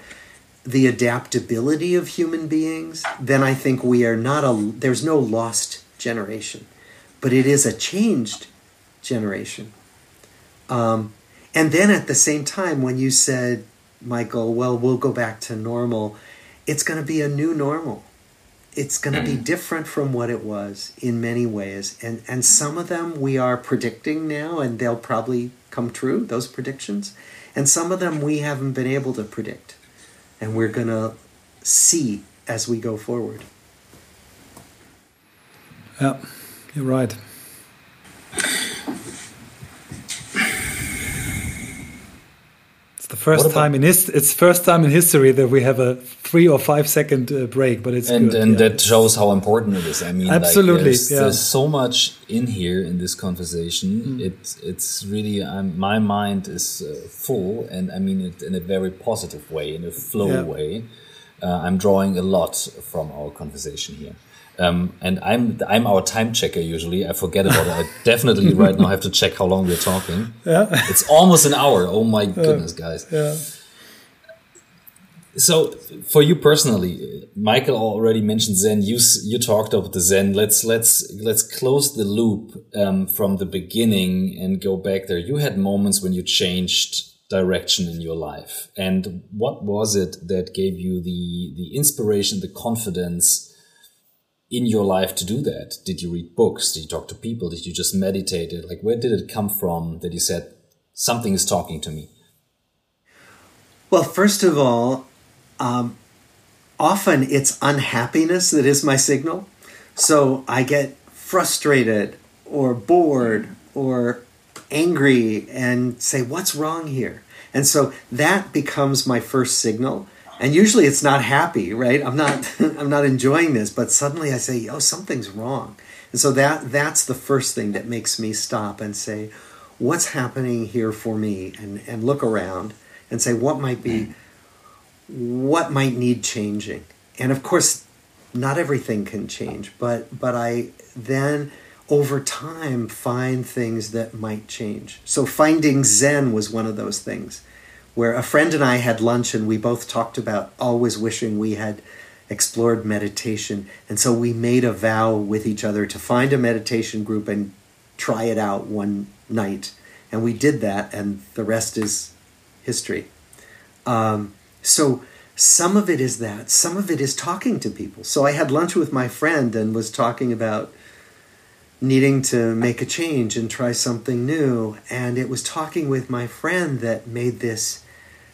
the adaptability of human beings, then I think we are not a there's no lost generation, but it is a changed generation. Um, and then at the same time, when you said, Michael, well, we'll go back to normal, it's going to be a new normal. It's going to be different from what it was in many ways. And, and some of them we are predicting now, and they'll probably come true, those predictions. And some of them we haven't been able to predict. And we're going to see as we go forward. Yeah, you're right. The first about- time in his it's first time in history that we have a three or five second uh, break, but it's and good. and yeah. that shows how important it is. I mean, Absolutely, like, there's, yeah. there's so much in here in this conversation. Mm. It it's really um, my mind is uh, full, and I mean it in a very positive way, in a flow Yeah. way. Uh, I'm drawing a lot from our conversation here. Um, and I'm I'm our time checker usually. I forget about it. I definitely right now have to check how long we're talking. Yeah. It's almost an hour. Oh my goodness, guys. yeah. So, for you personally, Michael already mentioned Zen. You you talked about the Zen. Let's let's let's close the loop um, from the beginning and go back there. You had moments when you changed direction in your life, and what was it that gave you the the inspiration, the confidence in your life to do that? Did you read books? Did you talk to people? Did you just meditate? Like, where did it come from that you said something is talking to me? Well, first of all, um, often it's unhappiness that is my signal. So I get frustrated or bored or angry and say, What's wrong here? And so that becomes my first signal. And usually it's not happy, right? I'm not I'm not enjoying this, but suddenly I say, oh, something's wrong. And so that that's the first thing that makes me stop and say, what's happening here for me and, and look around and say what might be what might need changing. And of course, not everything can change, but but I then over time find things that might change. So finding Zen was one of those things where a friend and I had lunch and we both talked about always wishing we had explored meditation. And so we made a vow with each other to find a meditation group and try it out one night. And we did that, and the rest is history. Um, so some of it is that, some of it is talking to people. So I had lunch with my friend and was talking about needing to make a change and try something new. And it was talking with my friend that made this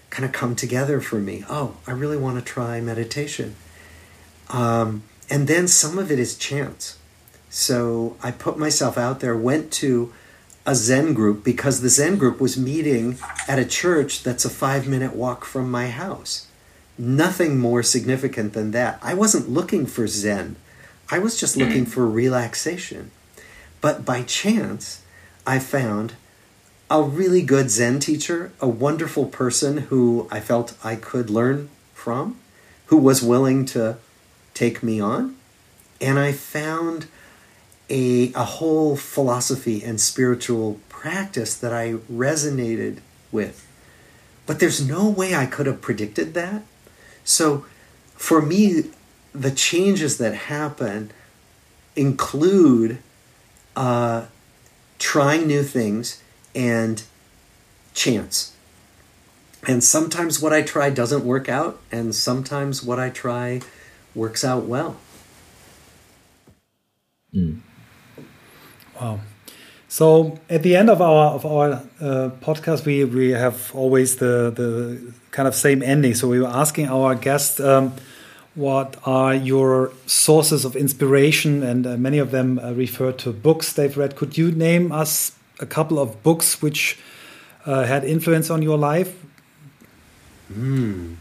kind of come together for me. Oh, I really want to try meditation. Um, and then some of it is chance. So I put myself out there, went to a Zen group because the Zen group was meeting at a church that's a five minute walk from my house. Nothing more significant than that. I wasn't looking for Zen, I was just looking for relaxation. But by chance, I found a really good Zen teacher, a wonderful person who I felt I could learn from, who was willing to take me on. And I found a, a whole philosophy and spiritual practice that I resonated with. But there's no way I could have predicted that. So for me, the changes that happen include uh, trying new things and chance. And sometimes what I try doesn't work out, and sometimes what I try works out well. Mm. Wow. So at the end of our of our uh, podcast, we we have always the the kind of same ending. So we were asking our guest. Um, what are your sources of inspiration? And uh, many of them uh, refer to books they've read. Could you name us a couple of books which uh, had influence on your life? Mm.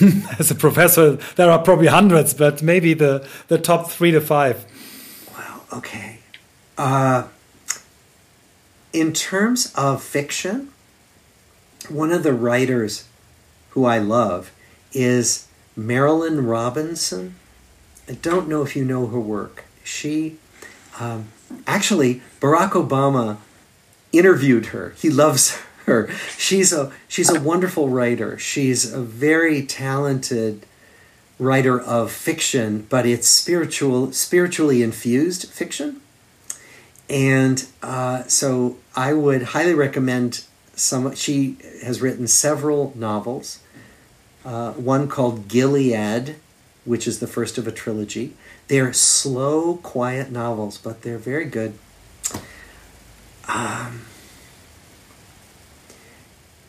As a professor, there are probably hundreds, but maybe the, the top three to five. Wow, okay. Uh, in terms of fiction, one of the writers who I love is Marilynne Robinson. I don't know if you know her work. She, um, actually, Barack Obama interviewed her. He loves her. She's a she's a wonderful writer. She's a very talented writer of fiction, but it's spiritual, spiritually infused fiction. And uh, so I would highly recommend some. She has written several novels uh, one called Gilead, which is the first of a trilogy. They're slow, quiet novels, but they're very good. Um,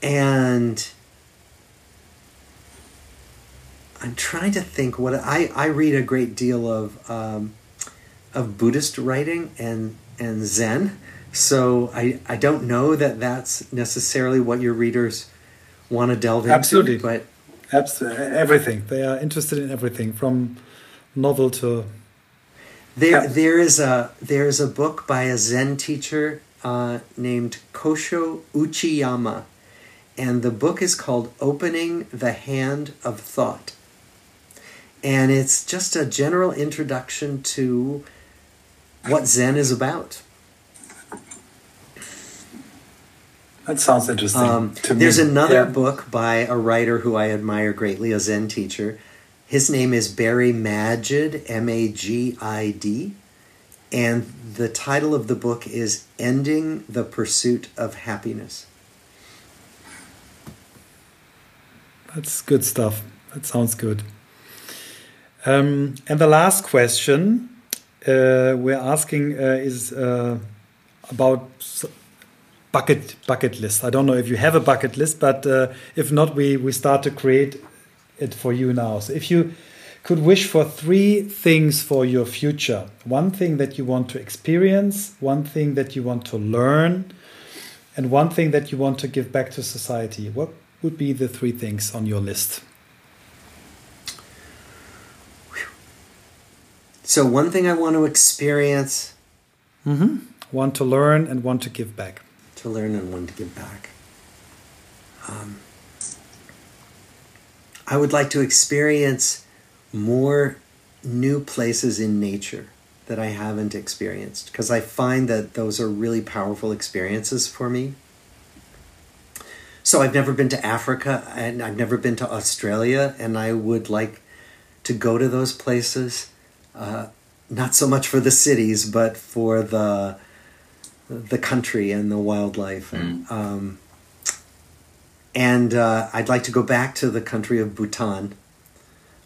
and I'm trying to think what I, I read a great deal of um, of Buddhist writing and and Zen, so I I don't know that that's necessarily what your readers want to delve into. Absolutely, but Absolutely, everything. They are interested in everything from novel to. There, there is a there is a book by a Zen teacher uh, named Kosho Uchiyama, and the book is called "Opening the Hand of Thought," and it's just a general introduction to what Zen is about. That sounds interesting. Um, there's another yeah. book by a writer who I admire greatly, a Zen teacher. His name is Barry Magid, M A G I D. And the title of the book is Ending the Pursuit of Happiness. That's good stuff. That sounds good. Um, and the last question uh, we're asking uh, is uh, about bucket bucket list. I don't know if you have a bucket list, but uh, if not, we we start to create it for you now. So if you could wish for three things for your future, one thing that you want to experience, one thing that you want to learn, and one thing that you want to give back to society, what would be the three things on your list? So one thing I want to experience. Mm -hmm. Want to learn and want to give back to learn and one to give back. Um, I would like to experience more new places in nature that I haven't experienced because I find that those are really powerful experiences for me. So I've never been to Africa and I've never been to Australia, and I would like to go to those places. Uh, not so much for the cities, but for the the country and the wildlife. Mm. Um, and uh, I'd like to go back to the country of Bhutan.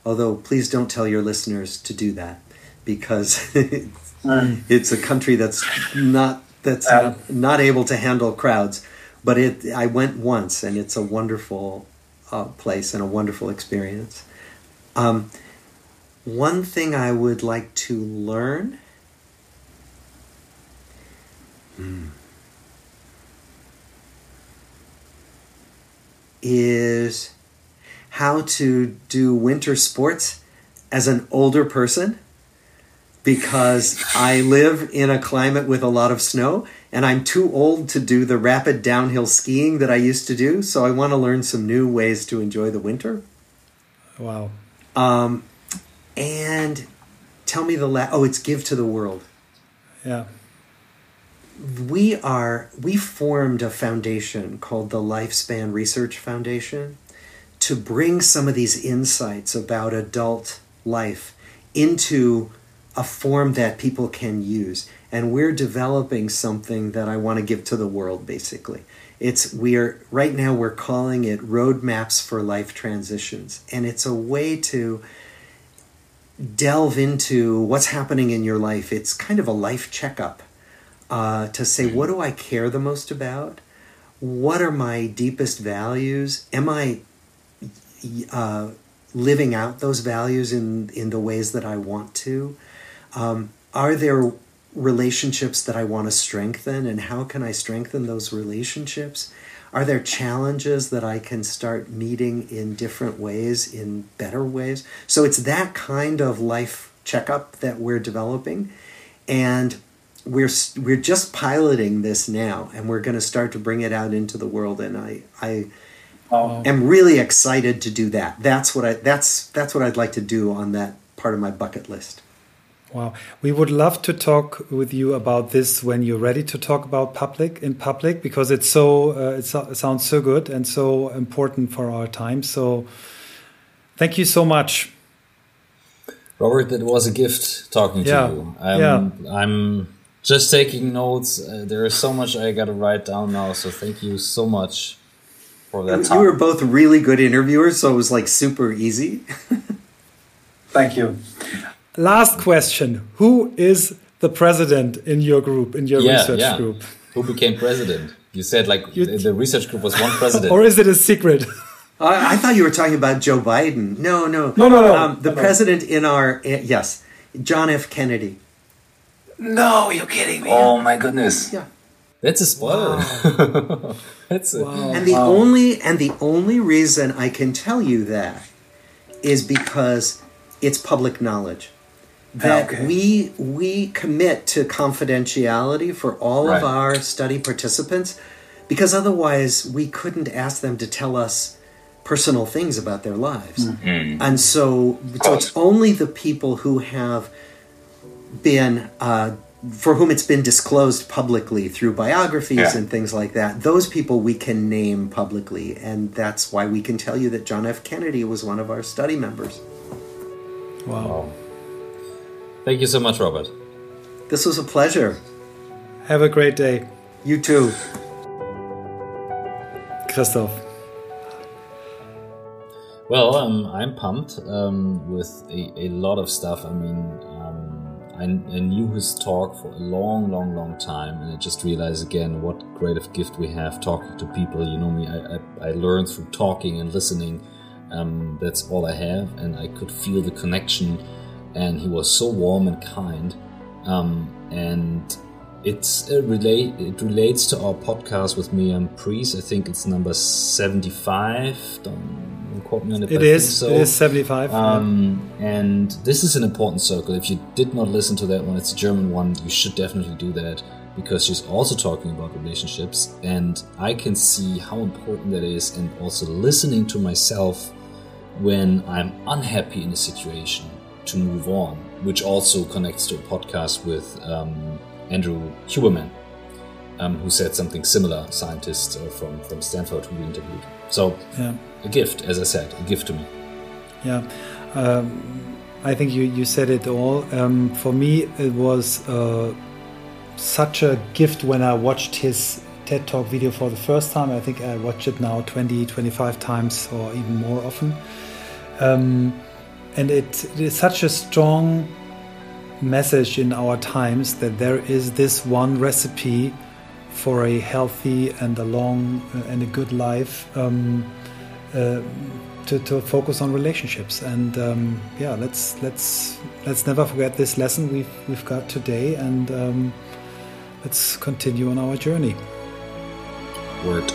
Although, please don't tell your listeners to do that because it's, a country that's not that's uh, not, not, able to handle crowds. But it, I went once, and it's a wonderful uh, place and a wonderful experience. Um, one thing I would like to learn. Hmm. is how to do winter sports as an older person because I live in a climate with a lot of snow and I'm too old to do the rapid downhill skiing that I used to do. So I want to learn some new ways to enjoy the winter. Wow. Um, and tell me the last. Oh, it's give to the world. Yeah we are we formed a foundation called the Lifespan Research Foundation to bring some of these insights about adult life into a form that people can use and we're developing something that I want to give to the world basically it's we're right now we're calling it roadmaps for life transitions and it's a way to delve into what's happening in your life it's kind of a life checkup uh, to say, what do I care the most about? What are my deepest values? Am I uh, living out those values in, in the ways that I want to? Um, are there relationships that I want to strengthen, and how can I strengthen those relationships? Are there challenges that I can start meeting in different ways, in better ways? So it's that kind of life checkup that we're developing. And we're we're just piloting this now, and we're going to start to bring it out into the world. And I I oh. am really excited to do that. That's what I that's that's what I'd like to do on that part of my bucket list. Wow, we would love to talk with you about this when you're ready to talk about public in public because it's so uh, it, so, it sounds so good and so important for our time. So, thank you so much. Robert, it was a gift talking yeah. to you. I'm, yeah. I'm just taking notes. Uh, there is so much I got to write down now. So thank you so much for that. You, you were both really good interviewers, so it was like super easy. thank you. Last question: Who is the president in your group, in your yeah, research yeah. group? Who became president? You said like you, the research group was one president, or is it a secret? I thought you were talking about Joe Biden. No, no, no, no, no. Um, the no, president in our eh, yes, John F. Kennedy. No, you're kidding me. Oh my goodness. Yeah. That's a spoiler. Wow. That's a, wow. and the wow. only and the only reason I can tell you that is because it's public knowledge that okay. we we commit to confidentiality for all right. of our study participants because otherwise we couldn't ask them to tell us personal things about their lives. Mm-hmm. And so so it's only the people who have been uh, for whom it's been disclosed publicly through biographies yeah. and things like that, those people we can name publicly. And that's why we can tell you that John F. Kennedy was one of our study members. Wow. wow. Thank you so much, Robert. This was a pleasure. Have a great day. You too. Christoph. Well, um, I'm pumped um, with a, a lot of stuff. I mean, I, I, knew his talk for a long, long, long time, and I just realized again what great of gift we have talking to people. You know me, I, I, I learned through talking and listening. Um, that's all I have, and I could feel the connection. And he was so warm and kind, um, and it's a relate. It relates to our podcast with Miriam Prieß. I think it's number seventy-five. Don't quote me on it. It is. So. It is seventy-five. Um, yeah. And this is an important circle. If you did not listen to that one, it's a German one. You should definitely do that because she's also talking about relationships, and I can see how important that is. And also listening to myself when I'm unhappy in a situation to move on, which also connects to a podcast with um, Andrew Huberman, um, who said something similar, scientist uh, from, from Stanford who we interviewed. So, yeah. A gift, as I said, a gift to me. Yeah. Um, I think you, you said it all. Um, for me, it was uh, such a gift when I watched his TED Talk video for the first time. I think I watch it now 20, 25 times or even more often. Um, and it, it is such a strong message in our times that there is this one recipe for a healthy and a long uh, and a good life um, to, to focus on relationships. And um, yeah let's let's let's never forget this lesson we've we've got today. And um, let's continue on our journey. Word